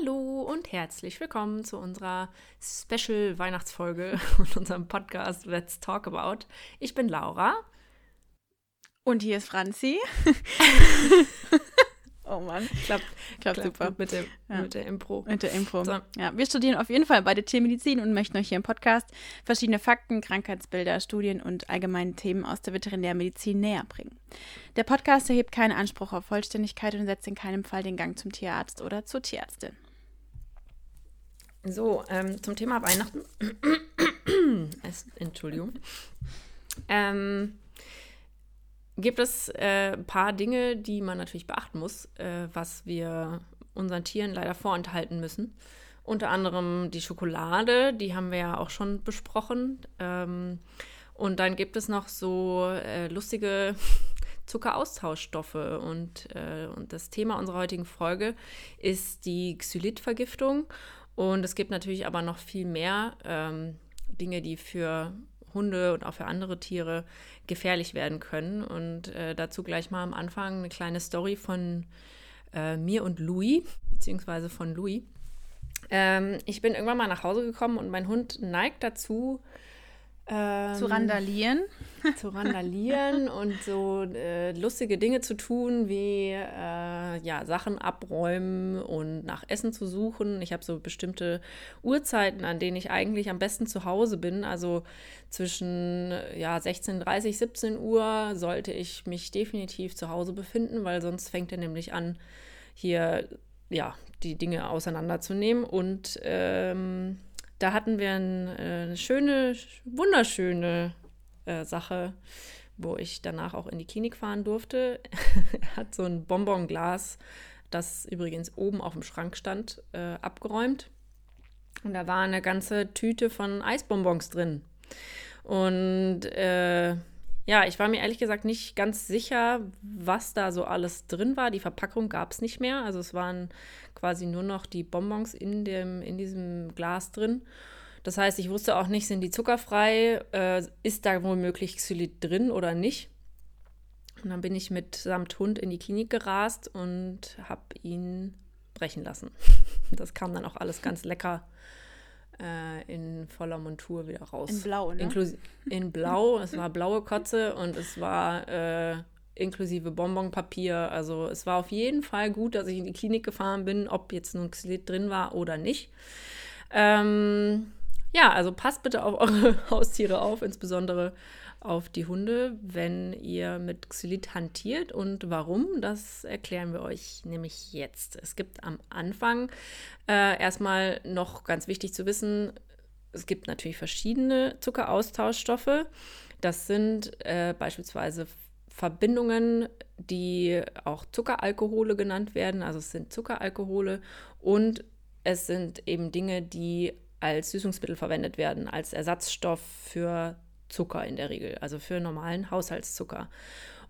Hallo und herzlich willkommen zu unserer Special Weihnachtsfolge und unserem Podcast Let's Talk About. Ich bin Laura. Und hier ist Franzi. oh Mann. Klappt, klappt, klappt super. Mit, dem, ja. mit der Impro. Mit der Impro. So. Ja, wir studieren auf jeden Fall beide Tiermedizin und möchten euch hier im Podcast verschiedene Fakten, Krankheitsbilder, Studien und allgemeine Themen aus der Veterinärmedizin näher bringen. Der Podcast erhebt keinen Anspruch auf Vollständigkeit und setzt in keinem Fall den Gang zum Tierarzt oder zur Tierärztin. So, ähm, zum Thema Weihnachten. Entschuldigung. Ähm, gibt es äh, ein paar Dinge, die man natürlich beachten muss, äh, was wir unseren Tieren leider vorenthalten müssen. Unter anderem die Schokolade, die haben wir ja auch schon besprochen. Ähm, und dann gibt es noch so äh, lustige Zuckeraustauschstoffe. Und, äh, und das Thema unserer heutigen Folge ist die Xylitvergiftung. Und es gibt natürlich aber noch viel mehr ähm, Dinge, die für Hunde und auch für andere Tiere gefährlich werden können. Und äh, dazu gleich mal am Anfang eine kleine Story von äh, mir und Louis, beziehungsweise von Louis. Ähm, ich bin irgendwann mal nach Hause gekommen und mein Hund neigt dazu, ähm, zu randalieren. Zu randalieren und so äh, lustige Dinge zu tun, wie äh, ja, Sachen abräumen und nach Essen zu suchen. Ich habe so bestimmte Uhrzeiten, an denen ich eigentlich am besten zu Hause bin. Also zwischen ja, 16.30 17 Uhr sollte ich mich definitiv zu Hause befinden, weil sonst fängt er nämlich an, hier ja, die Dinge auseinanderzunehmen. Und ähm, da hatten wir ein, äh, eine schöne, wunderschöne äh, Sache, wo ich danach auch in die Klinik fahren durfte. er hat so ein Bonbonglas, das übrigens oben auf dem Schrank stand, äh, abgeräumt. Und da war eine ganze Tüte von Eisbonbons drin. Und äh, ja, ich war mir ehrlich gesagt nicht ganz sicher, was da so alles drin war. Die Verpackung gab es nicht mehr. Also es waren quasi nur noch die Bonbons in, dem, in diesem Glas drin. Das heißt, ich wusste auch nicht, sind die zuckerfrei, äh, ist da womöglich Xylit drin oder nicht. Und dann bin ich mit samt Hund in die Klinik gerast und habe ihn brechen lassen. Das kam dann auch alles ganz lecker in voller Montur wieder raus. In Blau, ne? Inklusi in Blau. es war blaue Kotze und es war äh, inklusive Bonbonpapier. Also es war auf jeden Fall gut, dass ich in die Klinik gefahren bin, ob jetzt ein Xylit drin war oder nicht. Ähm, ja, also passt bitte auf eure Haustiere auf, insbesondere auf die Hunde, wenn ihr mit Xylit hantiert. Und warum, das erklären wir euch nämlich jetzt. Es gibt am Anfang äh, erstmal noch ganz wichtig zu wissen, es gibt natürlich verschiedene Zuckeraustauschstoffe. Das sind äh, beispielsweise Verbindungen, die auch Zuckeralkohole genannt werden. Also es sind Zuckeralkohole und es sind eben Dinge, die als Süßungsmittel verwendet werden, als Ersatzstoff für Zucker in der Regel, also für normalen Haushaltszucker.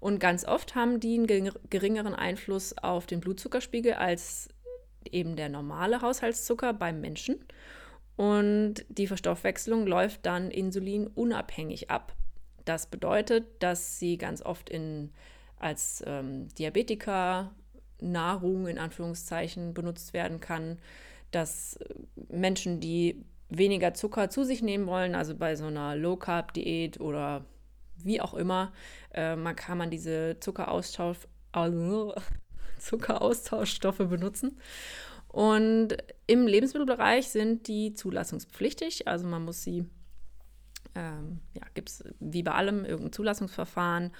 Und ganz oft haben die einen geringeren Einfluss auf den Blutzuckerspiegel als eben der normale Haushaltszucker beim Menschen. Und die Verstoffwechslung läuft dann insulinunabhängig ab. Das bedeutet, dass sie ganz oft in, als ähm, Diabetiker Nahrung in Anführungszeichen benutzt werden kann, dass Menschen, die weniger Zucker zu sich nehmen wollen, also bei so einer Low-Carb-Diät oder wie auch immer, äh, man kann man diese Zuckeraustausch, also Zuckeraustauschstoffe benutzen. Und im Lebensmittelbereich sind die zulassungspflichtig, also man muss sie, ähm, ja, gibt es wie bei allem irgendein Zulassungsverfahren.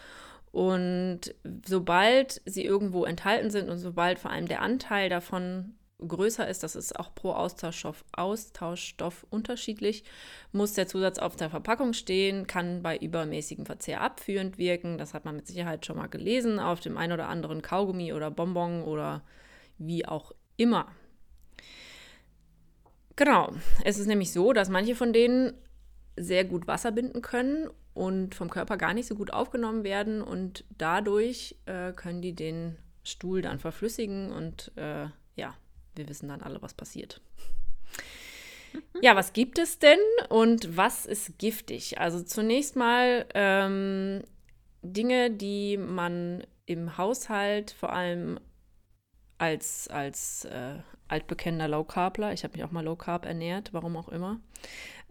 Und sobald sie irgendwo enthalten sind und sobald vor allem der Anteil davon größer ist, das ist auch pro Austauschstoff, Austauschstoff unterschiedlich, muss der Zusatz auf der Verpackung stehen, kann bei übermäßigem Verzehr abführend wirken. Das hat man mit Sicherheit schon mal gelesen auf dem ein oder anderen Kaugummi oder Bonbon oder wie auch immer. Genau, es ist nämlich so, dass manche von denen sehr gut Wasser binden können und vom Körper gar nicht so gut aufgenommen werden und dadurch äh, können die den Stuhl dann verflüssigen und äh, ja, wir wissen dann alle, was passiert. Ja, was gibt es denn und was ist giftig? Also zunächst mal ähm, Dinge, die man im Haushalt vor allem als, als äh, altbekannter Low Carbler, ich habe mich auch mal Low Carb ernährt, warum auch immer,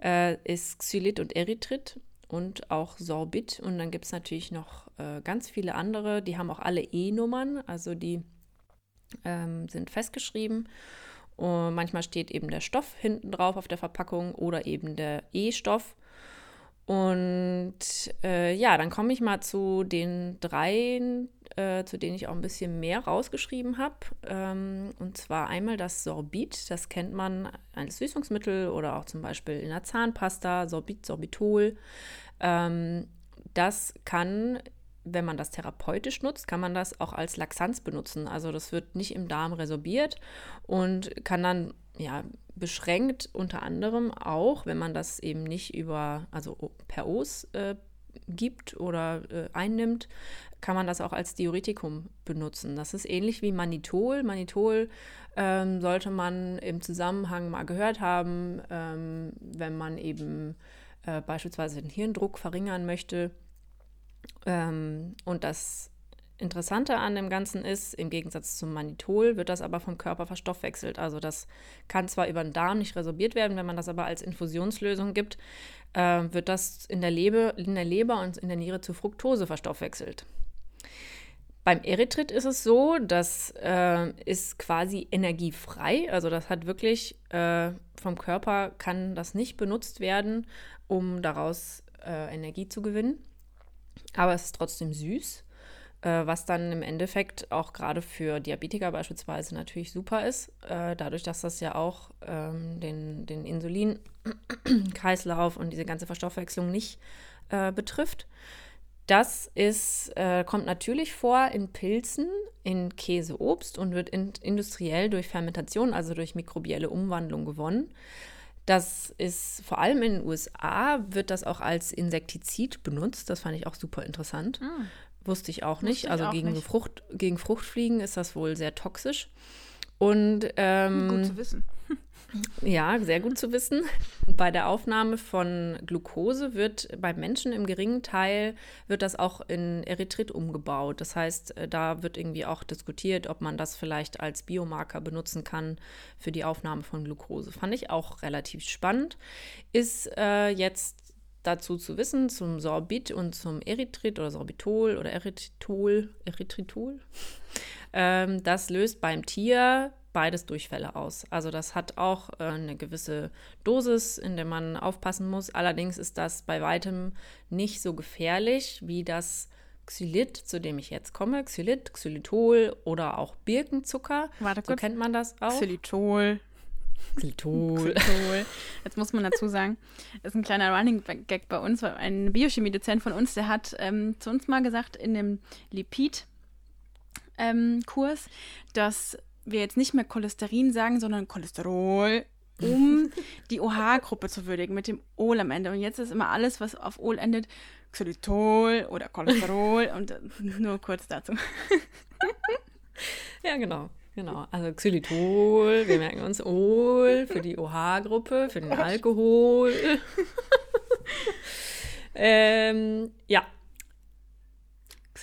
äh, ist Xylit und Erythrit und auch Sorbit. Und dann gibt es natürlich noch äh, ganz viele andere, die haben auch alle E-Nummern, also die ähm, sind festgeschrieben. Und manchmal steht eben der Stoff hinten drauf auf der Verpackung oder eben der E-Stoff. Und äh, ja, dann komme ich mal zu den dreien, äh, zu denen ich auch ein bisschen mehr rausgeschrieben habe. Ähm, und zwar einmal das Sorbit, das kennt man als Süßungsmittel oder auch zum Beispiel in der Zahnpasta, Sorbit, Sorbitol. Ähm, das kann, wenn man das therapeutisch nutzt, kann man das auch als Laxanz benutzen. Also das wird nicht im Darm resorbiert und kann dann ja, beschränkt unter anderem auch, wenn man das eben nicht über, also per Os äh, gibt oder äh, einnimmt, kann man das auch als Diuretikum benutzen. Das ist ähnlich wie Manitol. Manitol ähm, sollte man im Zusammenhang mal gehört haben, ähm, wenn man eben äh, beispielsweise den Hirndruck verringern möchte. Ähm, und das Interessante an dem Ganzen ist, im Gegensatz zum Manitol wird das aber vom Körper verstoffwechselt. Also das kann zwar über den Darm nicht resorbiert werden, wenn man das aber als Infusionslösung gibt, äh, wird das in der, Leber, in der Leber und in der Niere zu Fructose verstoffwechselt. Beim Erythrit ist es so, das äh, ist quasi energiefrei. Also das hat wirklich äh, vom Körper kann das nicht benutzt werden, um daraus äh, Energie zu gewinnen. Aber es ist trotzdem süß äh, was dann im Endeffekt auch gerade für Diabetiker beispielsweise natürlich super ist, äh, dadurch, dass das ja auch ähm, den, den Insulinkreislauf und diese ganze Verstoffwechslung nicht äh, betrifft. Das ist, äh, kommt natürlich vor in Pilzen, in Käse, Obst und wird in, industriell durch Fermentation, also durch mikrobielle Umwandlung gewonnen. Das ist vor allem in den USA wird das auch als Insektizid benutzt. Das fand ich auch super interessant. Ah. Wusste ich auch nicht. Ich also auch gegen, nicht. Frucht, gegen Fruchtfliegen ist das wohl sehr toxisch. Und ähm, gut zu wissen. Ja, sehr gut zu wissen. Bei der Aufnahme von Glucose wird beim Menschen im geringen Teil wird das auch in Erythrit umgebaut. Das heißt, äh, da wird irgendwie auch diskutiert, ob man das vielleicht als Biomarker benutzen kann für die Aufnahme von Glucose. Fand ich auch relativ spannend. Ist äh, jetzt dazu zu wissen, zum Sorbit und zum Erythrit oder Sorbitol oder Erythritol, Erythritol. Ähm, das löst beim Tier beides Durchfälle aus. Also das hat auch äh, eine gewisse Dosis, in der man aufpassen muss. Allerdings ist das bei weitem nicht so gefährlich wie das Xylit, zu dem ich jetzt komme. Xylit, Xylitol oder auch Birkenzucker. Warte so kurz. kennt man das auch. Xylitol. Xylitol. Jetzt muss man dazu sagen, ist ein kleiner Running Gag bei uns, weil ein Biochemiedozent von uns, der hat ähm, zu uns mal gesagt in dem Lipid-Kurs, ähm, dass wir jetzt nicht mehr Cholesterin sagen, sondern Cholesterol, um die OH-Gruppe zu würdigen, mit dem Ol am Ende. Und jetzt ist immer alles, was auf Ol endet, Xylitol oder Cholesterol und nur kurz dazu. ja, genau. Genau, also Xylitol, wir merken uns Ol für die OH-Gruppe, für den Alkohol. ähm, ja.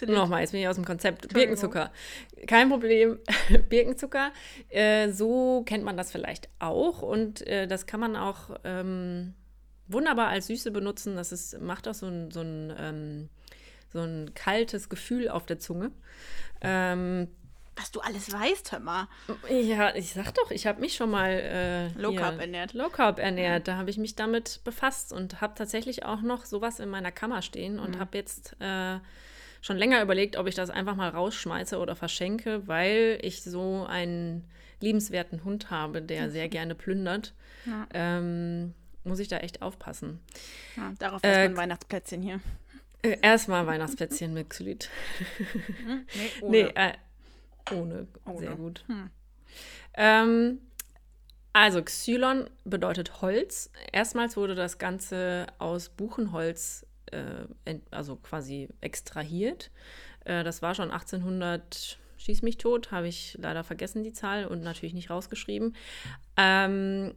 Nochmal, jetzt bin ich aus dem Konzept. Birkenzucker. Kein Problem. Birkenzucker. Äh, so kennt man das vielleicht auch. Und äh, das kann man auch ähm, wunderbar als Süße benutzen. Das ist, macht auch so ein, so ein, ähm, so ein kaltes Gefühl auf der Zunge. Ähm, was du alles weißt, hör mal. Ja, ich sag doch, ich habe mich schon mal äh, Low Carb ernährt. Low Carb ernährt. Da habe ich mich damit befasst und habe tatsächlich auch noch sowas in meiner Kammer stehen und mhm. habe jetzt äh, schon länger überlegt, ob ich das einfach mal rausschmeiße oder verschenke, weil ich so einen liebenswerten Hund habe, der sehr gerne plündert. Ja. Ähm, muss ich da echt aufpassen. Ja, darauf ist äh, mein Weihnachtsplätzchen hier. Äh, erstmal Weihnachtsplätzchen mit Xylit. Hm? Nee, nee äh, ohne. Ohne. Sehr gut. Hm. Ähm, also Xylon bedeutet Holz. Erstmals wurde das Ganze aus Buchenholz, äh, also quasi extrahiert. Äh, das war schon 1800, schieß mich tot, habe ich leider vergessen die Zahl und natürlich nicht rausgeschrieben. Ähm,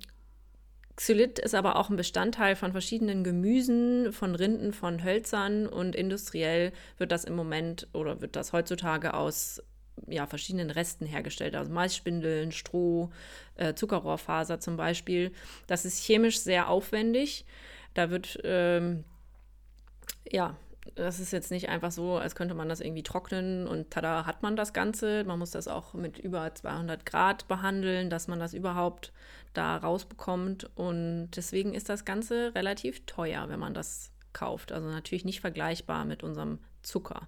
Xylit ist aber auch ein Bestandteil von verschiedenen Gemüsen, von Rinden, von Hölzern und industriell wird das im Moment oder wird das heutzutage aus ja, verschiedenen Resten hergestellt, also Maisspindeln, Stroh, äh, Zuckerrohrfaser zum Beispiel. Das ist chemisch sehr aufwendig. Da wird, ähm, ja, das ist jetzt nicht einfach so, als könnte man das irgendwie trocknen und tada, hat man das Ganze. Man muss das auch mit über 200 Grad behandeln, dass man das überhaupt da rausbekommt. Und deswegen ist das Ganze relativ teuer, wenn man das kauft. Also natürlich nicht vergleichbar mit unserem Zucker.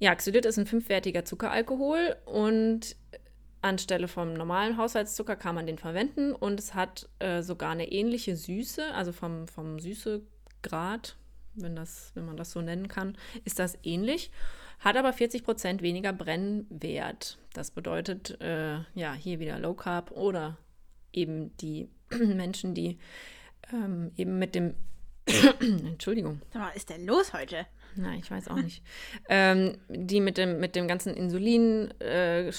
Ja, Xylit ist ein fünfwertiger Zuckeralkohol und anstelle vom normalen Haushaltszucker kann man den verwenden und es hat äh, sogar eine ähnliche Süße, also vom, vom Süßegrad, wenn, das, wenn man das so nennen kann, ist das ähnlich, hat aber 40 Prozent weniger Brennwert. Das bedeutet, äh, ja, hier wieder Low Carb oder eben die Menschen, die ähm, eben mit dem Entschuldigung. Was ist denn los heute? Na, ich weiß auch nicht. ähm, die mit dem, mit dem ganzen Insulin, äh,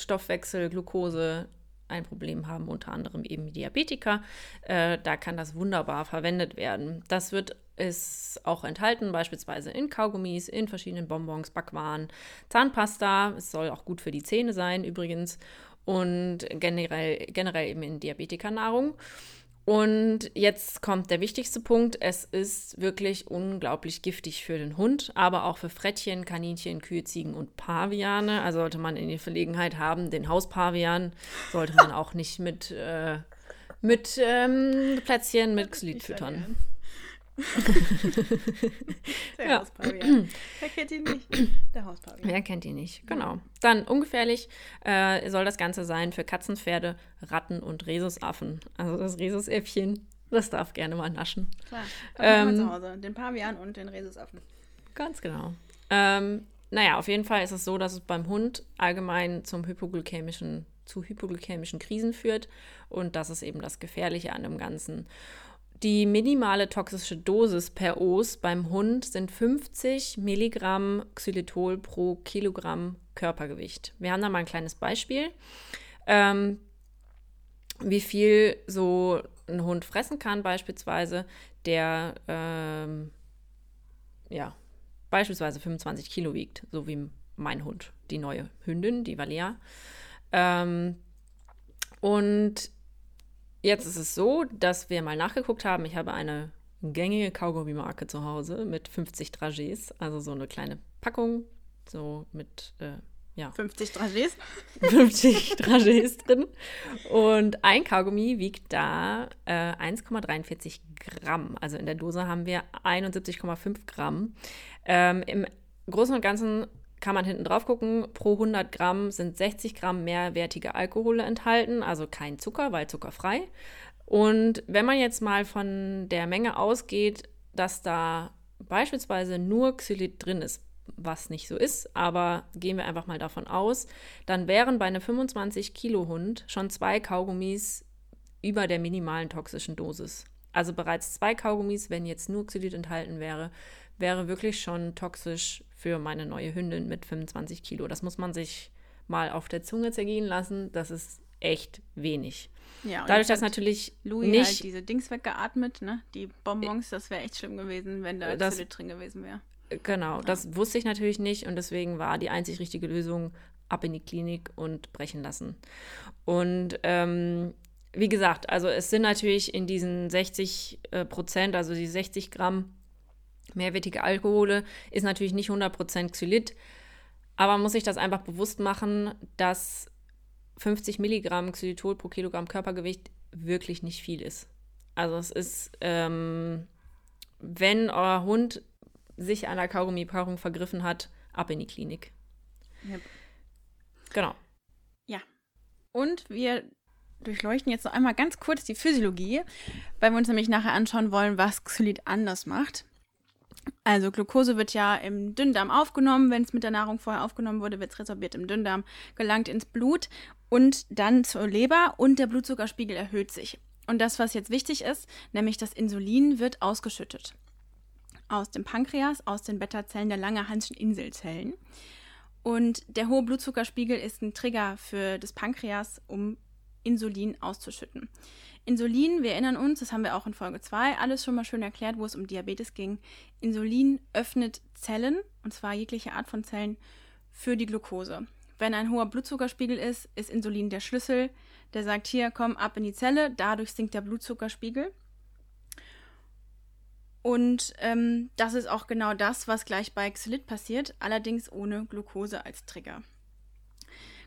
Glucose ein Problem haben, unter anderem eben Diabetiker. Äh, da kann das wunderbar verwendet werden. Das wird ist auch enthalten, beispielsweise in Kaugummis, in verschiedenen Bonbons, Backwaren, Zahnpasta. Es soll auch gut für die Zähne sein, übrigens. Und generell, generell eben in Diabetikernahrung. Und jetzt kommt der wichtigste Punkt. Es ist wirklich unglaublich giftig für den Hund, aber auch für Frettchen, Kaninchen, Kühe, Ziegen und Paviane. Also sollte man in die Verlegenheit haben, den Hauspavian sollte man auch nicht mit, äh, mit ähm, Plätzchen mit Xylit füttern. Der ja. Hauspavian. Wer kennt ihn nicht? Der Hauspavian. Wer kennt ihn nicht, genau. Dann ungefährlich äh, soll das Ganze sein für Katzen, Pferde, Ratten und Rhesusaffen. Also das Rhesusäffchen, das darf gerne mal naschen. Klar, ähm, zu Hause. Den Pavian und den Rhesusaffen. Ganz genau. Ähm, naja, auf jeden Fall ist es so, dass es beim Hund allgemein zum hypoglykämischen, zu hypoglykämischen Krisen führt. Und das ist eben das Gefährliche an dem Ganzen. Die minimale toxische Dosis per Os beim Hund sind 50 Milligramm Xylitol pro Kilogramm Körpergewicht. Wir haben da mal ein kleines Beispiel, ähm, wie viel so ein Hund fressen kann, beispielsweise, der ähm, ja, beispielsweise 25 Kilo wiegt, so wie mein Hund, die neue Hündin, die Valia. Ähm, und Jetzt ist es so, dass wir mal nachgeguckt haben. Ich habe eine gängige Kaugummi-Marke zu Hause mit 50 Dragés, also so eine kleine Packung, so mit, äh, ja. 50 Dragés? 50 Dragés drin. Und ein Kaugummi wiegt da äh, 1,43 Gramm. Also in der Dose haben wir 71,5 Gramm. Ähm, Im Großen und Ganzen kann man hinten drauf gucken, pro 100 Gramm sind 60 Gramm mehrwertige Alkohole enthalten, also kein Zucker, weil zuckerfrei. Und wenn man jetzt mal von der Menge ausgeht, dass da beispielsweise nur Xylit drin ist, was nicht so ist, aber gehen wir einfach mal davon aus, dann wären bei einem 25 Kilo Hund schon zwei Kaugummis über der minimalen toxischen Dosis. Also bereits zwei Kaugummis, wenn jetzt nur Xylit enthalten wäre, wäre wirklich schon toxisch für meine neue Hündin mit 25 Kilo. Das muss man sich mal auf der Zunge zergehen lassen. Das ist echt wenig. Ja, Dadurch, dass natürlich Louis nicht halt diese Dings weggeatmet, ne? Die Bonbons, das wäre echt schlimm gewesen, wenn da das, drin gewesen wäre. Genau, ja. das wusste ich natürlich nicht und deswegen war die einzig richtige Lösung ab in die Klinik und brechen lassen. Und ähm, wie gesagt, also es sind natürlich in diesen 60 äh, Prozent, also die 60 Gramm mehrwertige Alkohole ist natürlich nicht 100% Xylit, aber man muss sich das einfach bewusst machen, dass 50 Milligramm Xylitol pro Kilogramm Körpergewicht wirklich nicht viel ist. Also es ist, ähm, wenn euer Hund sich an der Kaugummi-Packung vergriffen hat, ab in die Klinik. Yep. Genau. Ja. Und wir durchleuchten jetzt noch einmal ganz kurz die Physiologie, weil wir uns nämlich nachher anschauen wollen, was Xylit anders macht. Also Glucose wird ja im Dünndarm aufgenommen. Wenn es mit der Nahrung vorher aufgenommen wurde, wird es resorbiert im Dünndarm, gelangt ins Blut und dann zur Leber und der Blutzuckerspiegel erhöht sich. Und das, was jetzt wichtig ist, nämlich das Insulin wird ausgeschüttet. Aus dem Pankreas, aus den Beta-Zellen der Langerhanschen Inselzellen. Und der hohe Blutzuckerspiegel ist ein Trigger für das Pankreas, um Insulin auszuschütten. Insulin, wir erinnern uns, das haben wir auch in Folge 2 alles schon mal schön erklärt, wo es um Diabetes ging. Insulin öffnet Zellen, und zwar jegliche Art von Zellen, für die Glucose. wenn ein hoher Blutzuckerspiegel ist, ist Insulin der Schlüssel. Der sagt hier, komm ab in die Zelle, dadurch sinkt der Blutzuckerspiegel. Und ähm, das ist auch genau das, was gleich bei Xylit passiert, allerdings ohne Glucose als Trigger.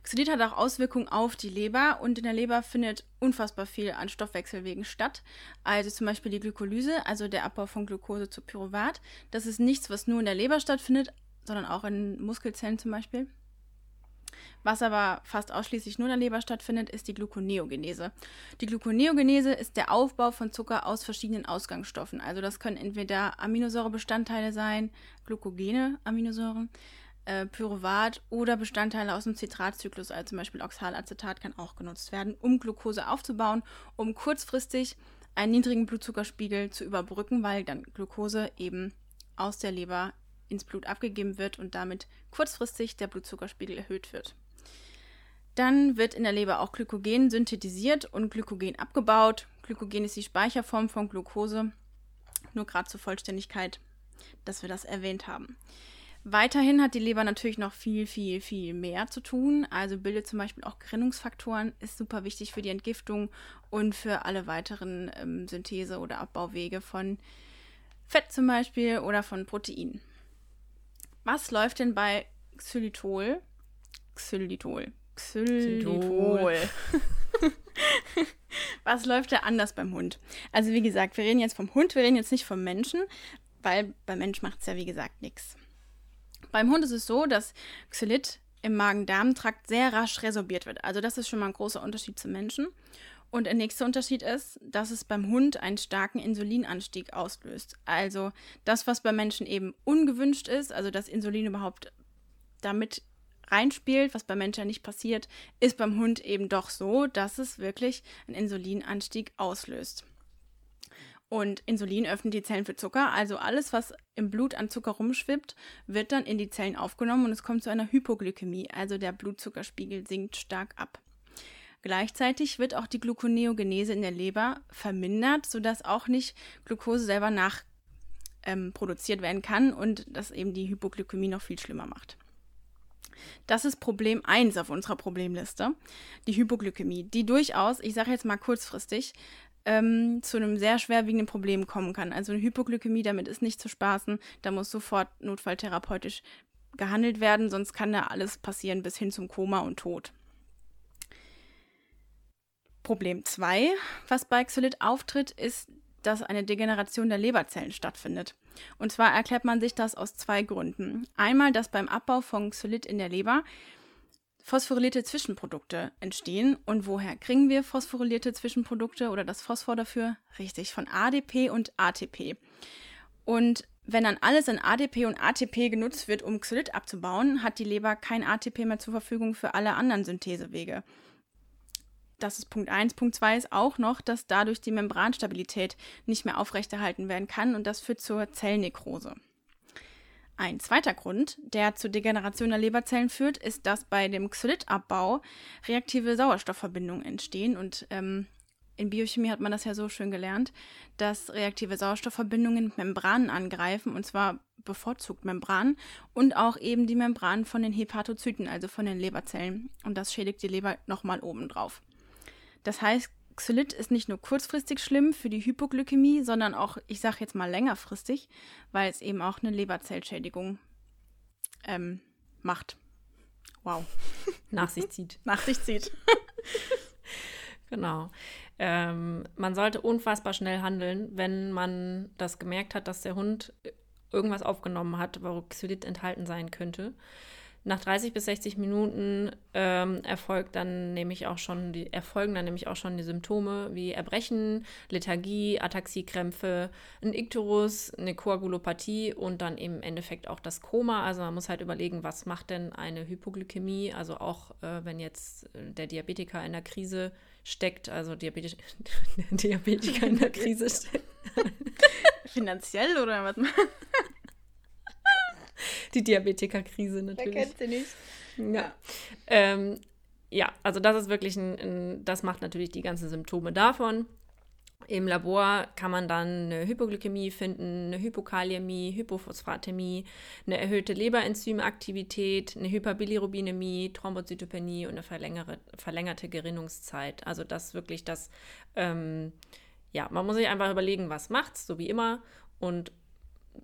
Xylit hat auch Auswirkungen auf die Leber und in der Leber findet unfassbar viel an Stoffwechselwegen statt. Also zum Beispiel die Glykolyse, also der Abbau von Glucose zu Pyruvat. Das ist nichts, was nur in der Leber stattfindet, sondern auch in Muskelzellen zum Beispiel. Was aber fast ausschließlich nur in der Leber stattfindet, ist die Gluconeogenese. Die Gluconeogenese ist der Aufbau von Zucker aus verschiedenen Ausgangsstoffen. Also das können entweder Aminosäurebestandteile sein, glukogene Aminosäuren, äh, Pyruvat oder Bestandteile aus dem Zitratzyklus, also zum Beispiel Oxalacetat kann auch genutzt werden, um Glucose aufzubauen, um kurzfristig einen niedrigen Blutzuckerspiegel zu überbrücken, weil dann Glucose eben aus der Leber ins Blut abgegeben wird und damit kurzfristig der Blutzuckerspiegel erhöht wird. Dann wird in der Leber auch Glykogen synthetisiert und Glykogen abgebaut. Glykogen ist die Speicherform von Glucose. Nur gerade zur Vollständigkeit, dass wir das erwähnt haben. Weiterhin hat die Leber natürlich noch viel, viel, viel mehr zu tun. Also bildet zum Beispiel auch Gerinnungsfaktoren, ist super wichtig für die Entgiftung und für alle weiteren ähm, Synthese- oder Abbauwege von Fett zum Beispiel oder von Proteinen. Was läuft denn bei Xylitol? Xylitol. Xylitol. Was läuft da anders beim Hund? Also wie gesagt, wir reden jetzt vom Hund, wir reden jetzt nicht vom Menschen, weil beim Mensch macht es ja wie gesagt nichts. Beim Hund ist es so, dass Xylit im Magen-Darm-Trakt sehr rasch resorbiert wird. Also das ist schon mal ein großer Unterschied zum Menschen. Und der nächste Unterschied ist, dass es beim Hund einen starken Insulinanstieg auslöst. Also das, was beim Menschen eben ungewünscht ist, also dass Insulin überhaupt damit reinspielt, was beim Menschen ja nicht passiert, ist beim Hund eben doch so, dass es wirklich einen Insulinanstieg auslöst. Und Insulin öffnet die Zellen für Zucker. Also alles, was im Blut an Zucker rumschwippt, wird dann in die Zellen aufgenommen und es kommt zu einer Hypoglykämie. Also der Blutzuckerspiegel sinkt stark ab. Gleichzeitig wird auch die Gluconeogenese in der Leber vermindert, sodass auch nicht Glucose selber nachproduziert ähm, werden kann und das eben die Hypoglykämie noch viel schlimmer macht. Das ist Problem 1 auf unserer Problemliste, die Hypoglykämie, die durchaus, ich sage jetzt mal kurzfristig, ähm, zu einem sehr schwerwiegenden Problem kommen kann. Also eine Hypoglykämie, damit ist nicht zu spaßen, da muss sofort notfalltherapeutisch gehandelt werden, sonst kann da alles passieren bis hin zum Koma und Tod. Problem 2, was bei Xylit auftritt, ist, dass eine Degeneration der Leberzellen stattfindet. Und zwar erklärt man sich das aus zwei Gründen. Einmal, dass beim Abbau von Xylit in der Leber phosphorylierte Zwischenprodukte entstehen. Und woher kriegen wir phosphorylierte Zwischenprodukte oder das Phosphor dafür? Richtig, von ADP und ATP. Und wenn dann alles in ADP und ATP genutzt wird, um Xylit abzubauen, hat die Leber kein ATP mehr zur Verfügung für alle anderen Synthesewege. Das ist Punkt 1. Punkt 2 ist auch noch, dass dadurch die Membranstabilität nicht mehr aufrechterhalten werden kann und das führt zur Zellnekrose. Ein zweiter Grund, der zur Degeneration der Leberzellen führt, ist, dass bei dem Xylitabbau reaktive Sauerstoffverbindungen entstehen. Und ähm, in Biochemie hat man das ja so schön gelernt, dass reaktive Sauerstoffverbindungen Membranen angreifen, und zwar bevorzugt Membranen und auch eben die Membranen von den Hepatozyten, also von den Leberzellen. Und das schädigt die Leber nochmal obendrauf. Das heißt, Xylit ist nicht nur kurzfristig schlimm für die Hypoglykämie, sondern auch, ich sage jetzt mal längerfristig, weil es eben auch eine Leberzellschädigung ähm, macht. Wow. Nach sich zieht. Nach sich zieht. genau. Ähm, man sollte unfassbar schnell handeln, wenn man das gemerkt hat, dass der Hund irgendwas aufgenommen hat, wo Xylit enthalten sein könnte. Nach 30 bis 60 Minuten ähm, erfolgt dann nämlich auch schon die, erfolgen dann nämlich auch schon die Symptome wie Erbrechen, Lethargie, Ataxiekrämpfe, ein Ikterus, eine Koagulopathie und dann im Endeffekt auch das Koma. Also man muss halt überlegen, was macht denn eine Hypoglykämie? Also auch äh, wenn jetzt der Diabetiker in der Krise steckt, also Diabetisch, Diabetiker in der Krise steckt. Finanziell oder was? die Diabetikerkrise natürlich. Wer kennt sie nicht? Ja. Ähm, ja, also das ist wirklich ein, ein, das macht natürlich die ganzen Symptome davon. Im Labor kann man dann eine Hypoglykämie finden, eine Hypokaliämie, Hypophosphatämie, eine erhöhte Leberenzymaktivität, eine Hyperbilirubinemie, Thrombozytopenie und eine verlängerte Gerinnungszeit. Also das wirklich das, ähm, ja, man muss sich einfach überlegen, was macht's, so wie immer, und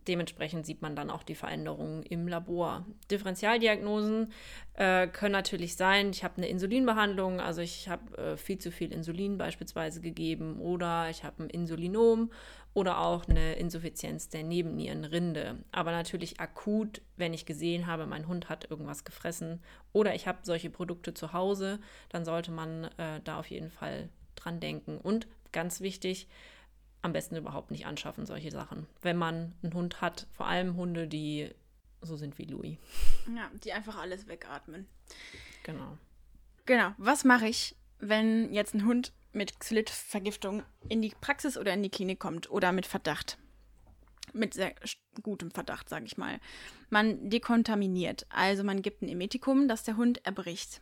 dementsprechend sieht man dann auch die Veränderungen im Labor. Differentialdiagnosen äh, können natürlich sein, ich habe eine Insulinbehandlung, also ich habe äh, viel zu viel Insulin beispielsweise gegeben oder ich habe ein Insulinom oder auch eine Insuffizienz der Nebennierenrinde. Aber natürlich akut, wenn ich gesehen habe, mein Hund hat irgendwas gefressen oder ich habe solche Produkte zu Hause, dann sollte man äh, da auf jeden Fall dran denken. Und ganz wichtig, am besten überhaupt nicht anschaffen, solche Sachen. Wenn man einen Hund hat, vor allem Hunde, die so sind wie Louis. Ja, die einfach alles wegatmen. Genau. Genau. Was mache ich, wenn jetzt ein Hund mit Xylit-Vergiftung in die Praxis oder in die Klinik kommt oder mit Verdacht? Mit sehr gutem Verdacht, sage ich mal. Man dekontaminiert, also man gibt ein Emetikum, das der Hund erbricht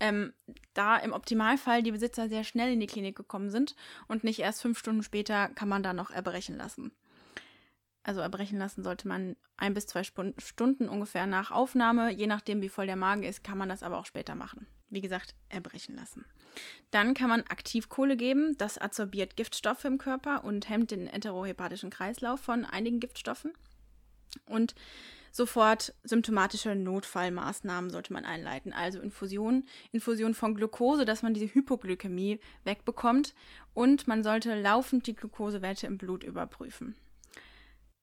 ähm, da im Optimalfall die Besitzer sehr schnell in die Klinik gekommen sind und nicht erst fünf Stunden später kann man da noch erbrechen lassen. Also erbrechen lassen sollte man ein bis zwei Stunden ungefähr nach Aufnahme. Je nachdem, wie voll der Magen ist, kann man das aber auch später machen. Wie gesagt, erbrechen lassen. Dann kann man Aktivkohle geben. Das absorbiert Giftstoffe im Körper und hemmt den enterohepatischen Kreislauf von einigen Giftstoffen. Und sofort symptomatische Notfallmaßnahmen sollte man einleiten. Also Infusion, Infusion von Glucose, dass man diese Hypoglykämie wegbekommt. Und man sollte laufend die Glukosewerte im Blut überprüfen.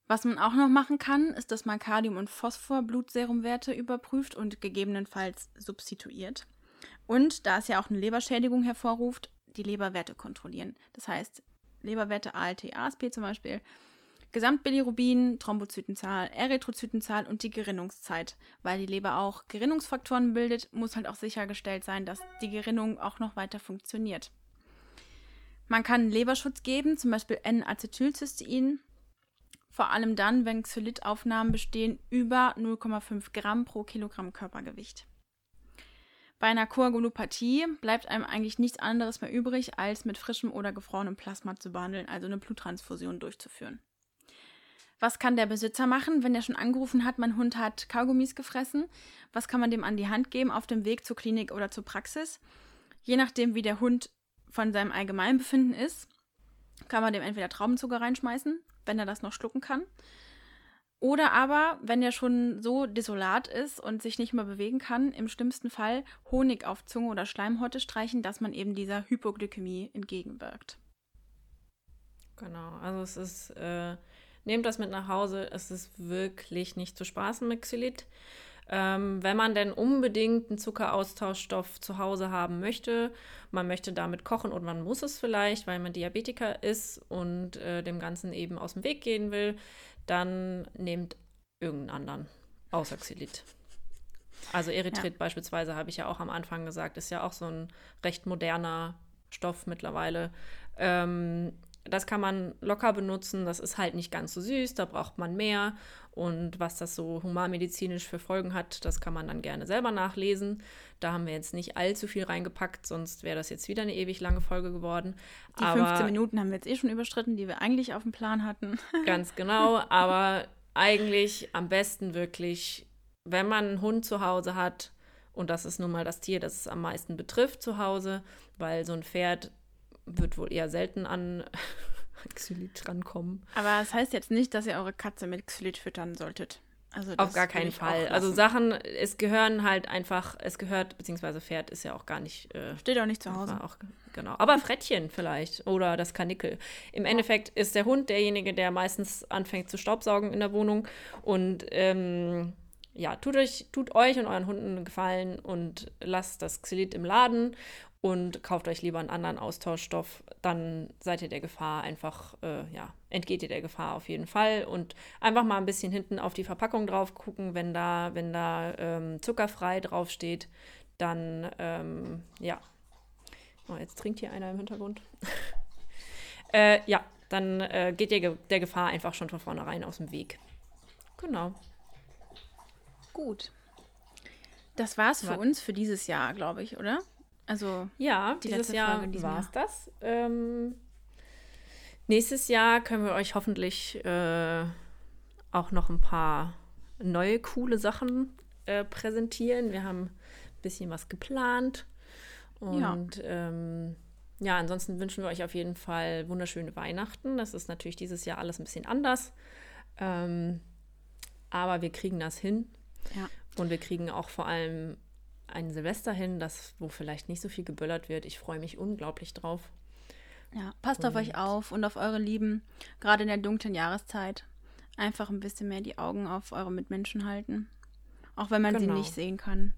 Was man auch noch machen kann, ist, dass man Kalium- und Phosphor-Blutserumwerte überprüft und gegebenenfalls substituiert. Und da es ja auch eine Leberschädigung hervorruft, die Leberwerte kontrollieren. Das heißt, Leberwerte ALT, ASP zum Beispiel Gesamtbilirubin, Thrombozytenzahl, Erythrozytenzahl und die Gerinnungszeit. Weil die Leber auch Gerinnungsfaktoren bildet, muss halt auch sichergestellt sein, dass die Gerinnung auch noch weiter funktioniert. Man kann Leberschutz geben, zum Beispiel N-Acetylcystein, vor allem dann, wenn Xylitaufnahmen bestehen über 0,5 Gramm pro Kilogramm Körpergewicht. Bei einer Koagulopathie bleibt einem eigentlich nichts anderes mehr übrig, als mit frischem oder gefrorenem Plasma zu behandeln, also eine Bluttransfusion durchzuführen. Was kann der Besitzer machen, wenn er schon angerufen hat, mein Hund hat Kaugummis gefressen? Was kann man dem an die Hand geben auf dem Weg zur Klinik oder zur Praxis? Je nachdem, wie der Hund von seinem Allgemeinbefinden ist, kann man dem entweder Traubenzucker reinschmeißen, wenn er das noch schlucken kann. Oder aber, wenn er schon so desolat ist und sich nicht mehr bewegen kann, im schlimmsten Fall Honig auf Zunge oder Schleimhäute streichen, dass man eben dieser Hypoglykämie entgegenwirkt. Genau, also es ist äh, Nehmt das mit nach Hause. Es ist wirklich nicht zu spaßen mit Xylit. Ähm, wenn man denn unbedingt einen Zuckeraustauschstoff zu Hause haben möchte, man möchte damit kochen und man muss es vielleicht, weil man Diabetiker ist und äh, dem Ganzen eben aus dem Weg gehen will, dann nehmt irgendeinen anderen, außer Xylit. Also Erythrit ja. beispielsweise, habe ich ja auch am Anfang gesagt, ist ja auch so ein recht moderner Stoff mittlerweile. Ähm, das kann man locker benutzen. Das ist halt nicht ganz so süß, da braucht man mehr. Und was das so humanmedizinisch für Folgen hat, das kann man dann gerne selber nachlesen. Da haben wir jetzt nicht allzu viel reingepackt, sonst wäre das jetzt wieder eine ewig lange Folge geworden. Die aber 15 Minuten haben wir jetzt eh schon überstritten, die wir eigentlich auf dem Plan hatten. Ganz genau, aber eigentlich am besten wirklich, wenn man einen Hund zu Hause hat, und das ist nun mal das Tier, das es am meisten betrifft zu Hause, weil so ein Pferd wird wohl eher selten an Xylit rankommen. Aber das heißt jetzt nicht, dass ihr eure Katze mit Xylit füttern solltet. Also Auf gar keinen Fall. Also Sachen, es gehören halt einfach, es gehört, beziehungsweise Pferd ist ja auch gar nicht. Äh, Steht auch nicht zu Hause. Auch, genau. Aber Frettchen vielleicht oder das Kanickel. Im Endeffekt ist der Hund derjenige, der meistens anfängt zu staubsaugen in der Wohnung. Und ähm, ja, tut euch, tut euch und euren Hunden einen Gefallen und lasst das Xylit im Laden und kauft euch lieber einen anderen Austauschstoff, dann seid ihr der Gefahr einfach, äh, ja, entgeht ihr der Gefahr auf jeden Fall und einfach mal ein bisschen hinten auf die Verpackung drauf gucken, wenn da, wenn da ähm, zuckerfrei draufsteht, dann, ähm, ja. Oh, jetzt trinkt hier einer im Hintergrund. äh, ja, dann äh, geht ihr der Gefahr einfach schon von vornherein aus dem Weg. Genau. Gut. Das war's für uns für dieses Jahr, glaube ich, oder? Also ja, dieses Jahr war es das. Ähm, nächstes Jahr können wir euch hoffentlich äh, auch noch ein paar neue coole Sachen äh, präsentieren. Wir haben ein bisschen was geplant. Und ja. Ähm, ja, ansonsten wünschen wir euch auf jeden Fall wunderschöne Weihnachten. Das ist natürlich dieses Jahr alles ein bisschen anders. Ähm, aber wir kriegen das hin. Ja. Und wir kriegen auch vor allem ein Silvester hin, das, wo vielleicht nicht so viel geböllert wird. Ich freue mich unglaublich drauf. Ja, passt und auf euch auf und auf eure Lieben, gerade in der dunklen Jahreszeit. Einfach ein bisschen mehr die Augen auf eure Mitmenschen halten. Auch wenn man genau. sie nicht sehen kann.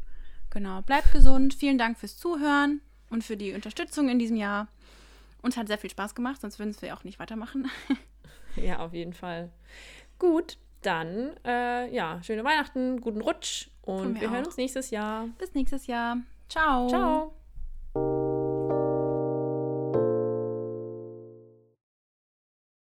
Genau. Bleibt gesund. Vielen Dank fürs Zuhören und für die Unterstützung in diesem Jahr. Uns hat sehr viel Spaß gemacht, sonst würden wir auch nicht weitermachen. ja, auf jeden Fall. Gut, dann äh, ja, schöne Weihnachten, guten Rutsch und wir, wir hören uns nächstes Jahr. Bis nächstes Jahr. Ciao. Ciao.